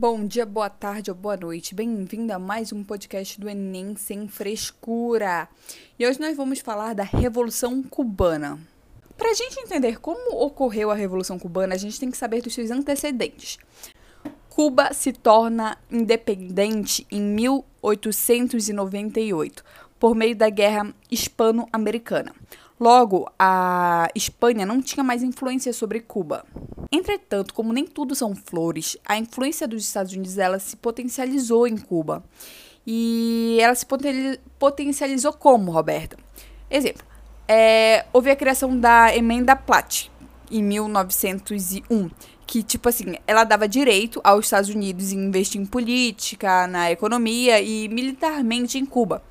Bom dia, boa tarde ou boa noite. Bem-vindo a mais um podcast do Enem Sem Frescura. E hoje nós vamos falar da Revolução Cubana. Para a gente entender como ocorreu a Revolução Cubana, a gente tem que saber dos seus antecedentes. Cuba se torna independente em 1898, por meio da Guerra Hispano-Americana. Logo, a Espanha não tinha mais influência sobre Cuba. Entretanto, como nem tudo são flores, a influência dos Estados Unidos ela se potencializou em Cuba. E ela se potencializou como, Roberta? Exemplo, é, houve a criação da Emenda Platt, em 1901, que, tipo assim, ela dava direito aos Estados Unidos em investir em política, na economia e militarmente em Cuba.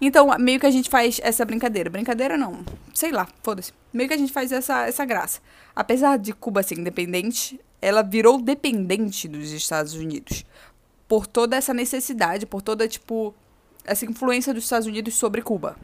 Então, meio que a gente faz essa brincadeira. Brincadeira não, sei lá, foda-se. Meio que a gente faz essa, essa graça. Apesar de Cuba ser independente, ela virou dependente dos Estados Unidos. Por toda essa necessidade, por toda, tipo, essa influência dos Estados Unidos sobre Cuba.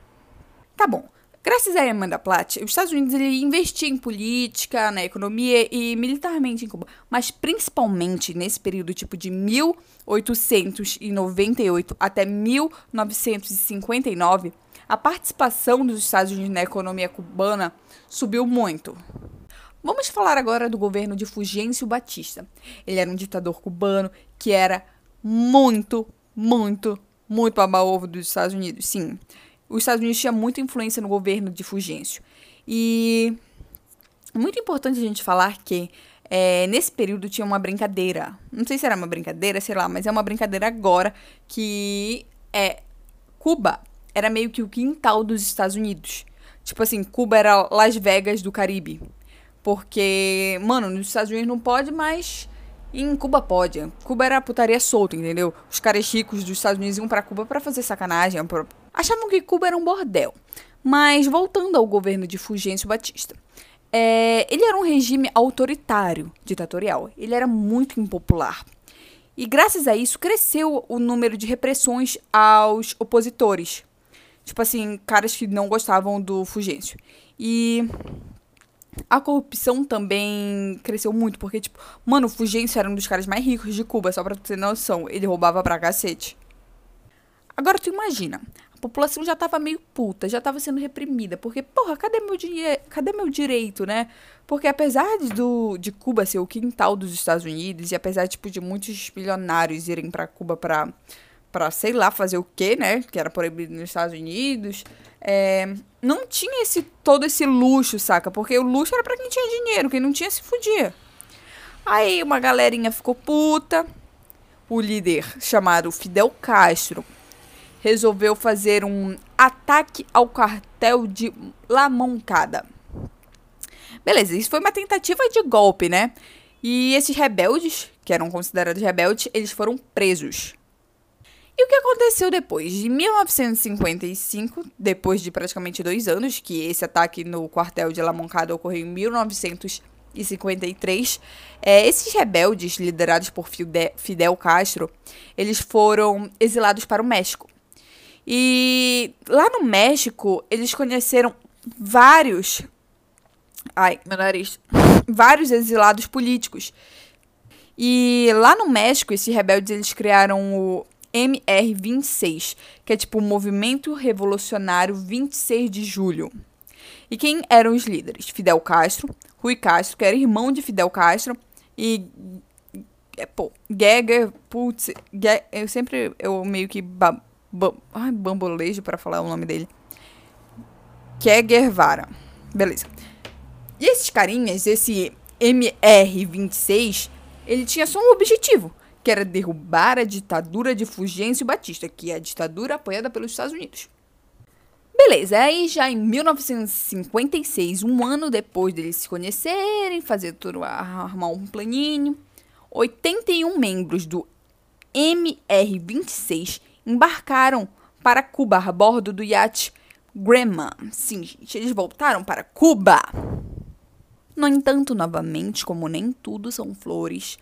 Tá bom. Graças a Amanda Platt, os Estados Unidos ele investia em política, na economia e militarmente em Cuba, mas principalmente nesse período tipo de 1898 até 1959, a participação dos Estados Unidos na economia cubana subiu muito. Vamos falar agora do governo de Fulgêncio Batista. Ele era um ditador cubano que era muito, muito, muito baba-ovo dos Estados Unidos. Sim, os Estados Unidos tinham muita influência no governo de Fulgêncio. E muito importante a gente falar que é, nesse período tinha uma brincadeira. Não sei se era uma brincadeira, sei lá, mas é uma brincadeira agora que é Cuba era meio que o quintal dos Estados Unidos. Tipo assim, Cuba era Las Vegas do Caribe. Porque, mano, nos Estados Unidos não pode, mas em Cuba pode. Cuba era putaria solta, entendeu? Os caras ricos dos Estados Unidos iam para Cuba para fazer sacanagem, achavam que Cuba era um bordel. Mas voltando ao governo de Fulgêncio Batista, é, ele era um regime autoritário, ditatorial. Ele era muito impopular. E graças a isso cresceu o número de repressões aos opositores. Tipo assim, caras que não gostavam do Fulgêncio. E a corrupção também cresceu muito, porque, tipo, mano, o Fulgêncio era um dos caras mais ricos de Cuba, só pra tu ter noção. Ele roubava pra cacete. Agora tu imagina, população já tava meio puta, já tava sendo reprimida, porque, porra, cadê meu dinheiro, cadê meu direito, né? Porque apesar de, do, de Cuba ser o quintal dos Estados Unidos, e apesar, tipo, de muitos milionários irem para Cuba pra, pra, sei lá, fazer o quê, né? Que era proibido nos Estados Unidos, é, não tinha esse todo esse luxo, saca? Porque o luxo era para quem tinha dinheiro, quem não tinha se fudia. Aí uma galerinha ficou puta, o líder chamado Fidel Castro resolveu fazer um ataque ao quartel de La Moncada. Beleza, isso foi uma tentativa de golpe, né? E esses rebeldes, que eram considerados rebeldes, eles foram presos. E o que aconteceu depois? De 1955, depois de praticamente dois anos, que esse ataque no quartel de La Moncada ocorreu em 1953, é, esses rebeldes, liderados por Fidel Castro, eles foram exilados para o México. E lá no México, eles conheceram vários. Ai, meu nariz. Vários exilados políticos. E lá no México, esses rebeldes eles criaram o MR26, que é tipo o Movimento Revolucionário 26 de Julho. E quem eram os líderes? Fidel Castro, Rui Castro, que era irmão de Fidel Castro, e é, pô, Gega, putz, eu sempre eu meio que ai, bambolejo para falar o nome dele. Que é Guevara. Beleza. E esses carinhas, esse MR26, ele tinha só um objetivo, que era derrubar a ditadura de Fulgêncio Batista, que é a ditadura apoiada pelos Estados Unidos. Beleza, aí já em 1956, um ano depois deles se conhecerem, fazer tudo, armar um planinho, 81 membros do MR26 embarcaram para Cuba a bordo do iate Graham. Sim, gente, eles voltaram para Cuba. No entanto, novamente, como nem tudo são flores,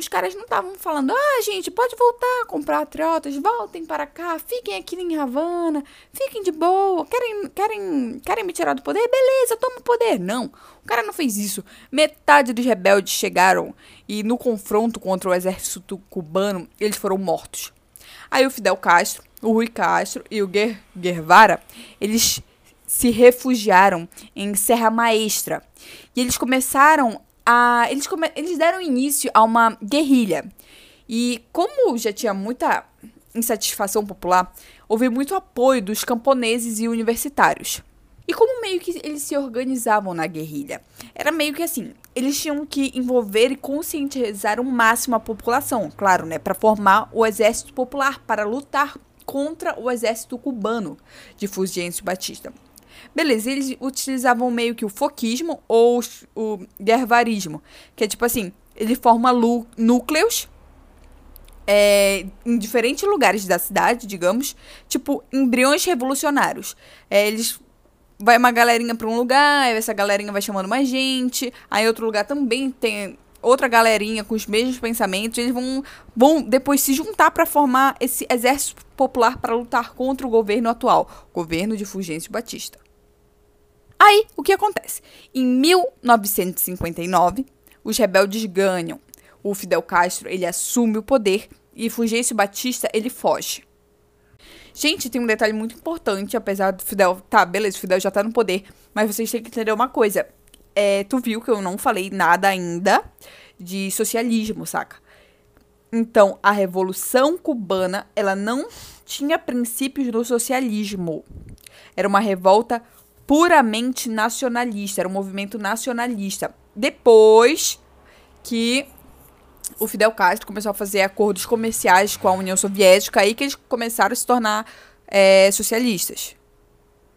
os caras não estavam falando, ah, gente, pode voltar a comprar patriotas, voltem para cá, fiquem aqui em Havana, fiquem de boa, querem, querem, querem me tirar do poder? Beleza, toma o poder. Não, o cara não fez isso. Metade dos rebeldes chegaram e no confronto contra o exército cubano, eles foram mortos. Aí o Fidel Castro, o Rui Castro e o Guer Guevara, eles se refugiaram em Serra Maestra. E eles começaram a. Eles, come, eles deram início a uma guerrilha. E como já tinha muita insatisfação popular, houve muito apoio dos camponeses e universitários. E como meio que eles se organizavam na guerrilha? Era meio que assim, eles tinham que envolver e conscientizar o máximo a população, claro, né, para formar o exército popular para lutar contra o exército cubano de Fulgêncio Batista. Beleza, eles utilizavam meio que o foquismo ou o guervarismo, que é tipo assim, ele forma núcleos é, em diferentes lugares da cidade, digamos, tipo embriões revolucionários. É, eles vai uma galerinha para um lugar, essa galerinha vai chamando mais gente, aí outro lugar também tem outra galerinha com os mesmos pensamentos, eles vão, vão depois se juntar para formar esse exército popular para lutar contra o governo atual, o governo de Fulgêncio Batista. Aí, o que acontece? Em 1959, os rebeldes ganham. O Fidel Castro, ele assume o poder e Fulgêncio Batista, ele foge. Gente, tem um detalhe muito importante, apesar do Fidel... Tá, beleza, o Fidel já tá no poder, mas vocês têm que entender uma coisa. É, tu viu que eu não falei nada ainda de socialismo, saca? Então, a Revolução Cubana, ela não tinha princípios do socialismo. Era uma revolta puramente nacionalista, era um movimento nacionalista. Depois que o Fidel Castro começou a fazer acordos comerciais com a União Soviética, aí que eles começaram a se tornar é, socialistas.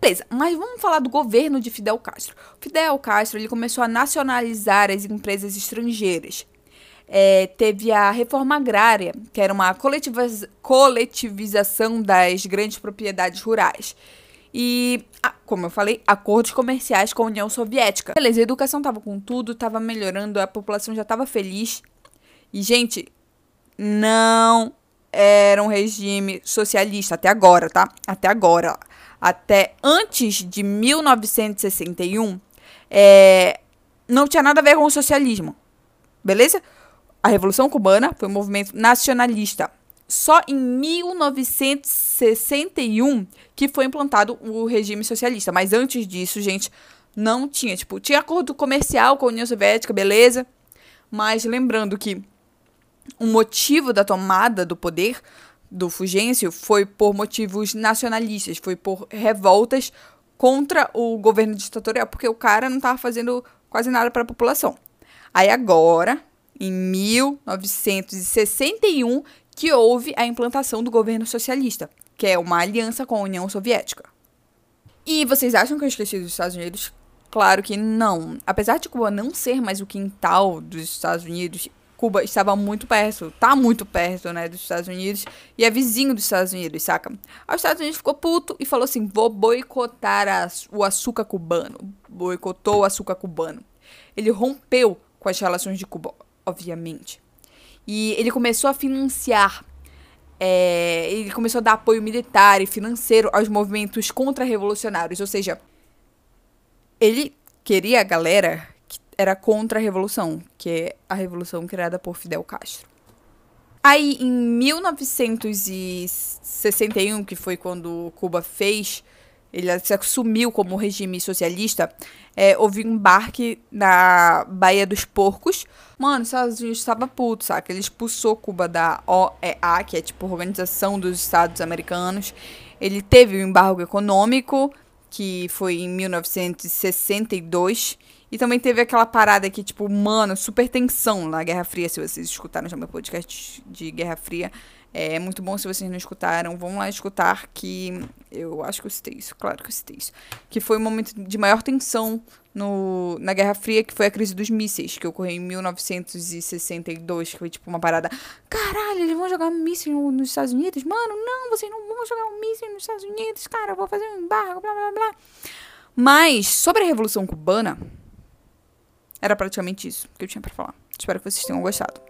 Beleza, mas vamos falar do governo de Fidel Castro. Fidel Castro ele começou a nacionalizar as empresas estrangeiras. É, teve a reforma agrária, que era uma coletivização das grandes propriedades rurais. E, como eu falei, acordos comerciais com a União Soviética. Beleza, a educação tava com tudo, tava melhorando, a população já tava feliz. E, gente, não era um regime socialista até agora, tá? Até agora. Até antes de 1961, é, não tinha nada a ver com o socialismo. Beleza? A Revolução Cubana foi um movimento nacionalista só em 1961 que foi implantado o regime socialista. Mas antes disso, gente, não tinha. Tipo, tinha acordo comercial com a União Soviética, beleza. Mas lembrando que o motivo da tomada do poder do Fugêncio foi por motivos nacionalistas, foi por revoltas contra o governo ditatorial, porque o cara não estava fazendo quase nada para a população. Aí agora, em 1961, que houve a implantação do governo socialista, que é uma aliança com a União Soviética. E vocês acham que eu esqueci dos Estados Unidos? Claro que não. Apesar de Cuba não ser mais o quintal dos Estados Unidos, Cuba estava muito perto, tá muito perto, né, dos Estados Unidos e é vizinho dos Estados Unidos, saca? Aí os Estados Unidos ficou puto e falou assim: vou boicotar o açúcar cubano. Boicotou o açúcar cubano. Ele rompeu com as relações de Cuba, obviamente. E ele começou a financiar, é, ele começou a dar apoio militar e financeiro aos movimentos contra-revolucionários. Ou seja, ele queria a galera era contra a revolução, que é a revolução criada por Fidel Castro. Aí, em 1961, que foi quando Cuba fez ele se assumiu como regime socialista, é, houve um embarque na Baía dos Porcos. Mano, os Estados Unidos estava puto, saca? Ele expulsou Cuba da OEA, que é tipo Organização dos Estados Americanos. Ele teve um embargo econômico, que foi em 1962. E também teve aquela parada que, tipo, mano, super tensão na Guerra Fria. Se vocês escutaram já meu podcast de Guerra Fria, é muito bom se vocês não escutaram. Vamos lá escutar que. Eu acho que eu citei isso, claro que eu citei isso. Que foi o um momento de maior tensão no, na Guerra Fria, que foi a crise dos mísseis, que ocorreu em 1962, que foi tipo uma parada. Caralho, eles vão jogar um míssil nos Estados Unidos? Mano, não, vocês não vão jogar um nos Estados Unidos, cara, eu vou fazer um embargo, blá blá blá. Mas, sobre a Revolução Cubana, era praticamente isso que eu tinha para falar. Espero que vocês tenham gostado.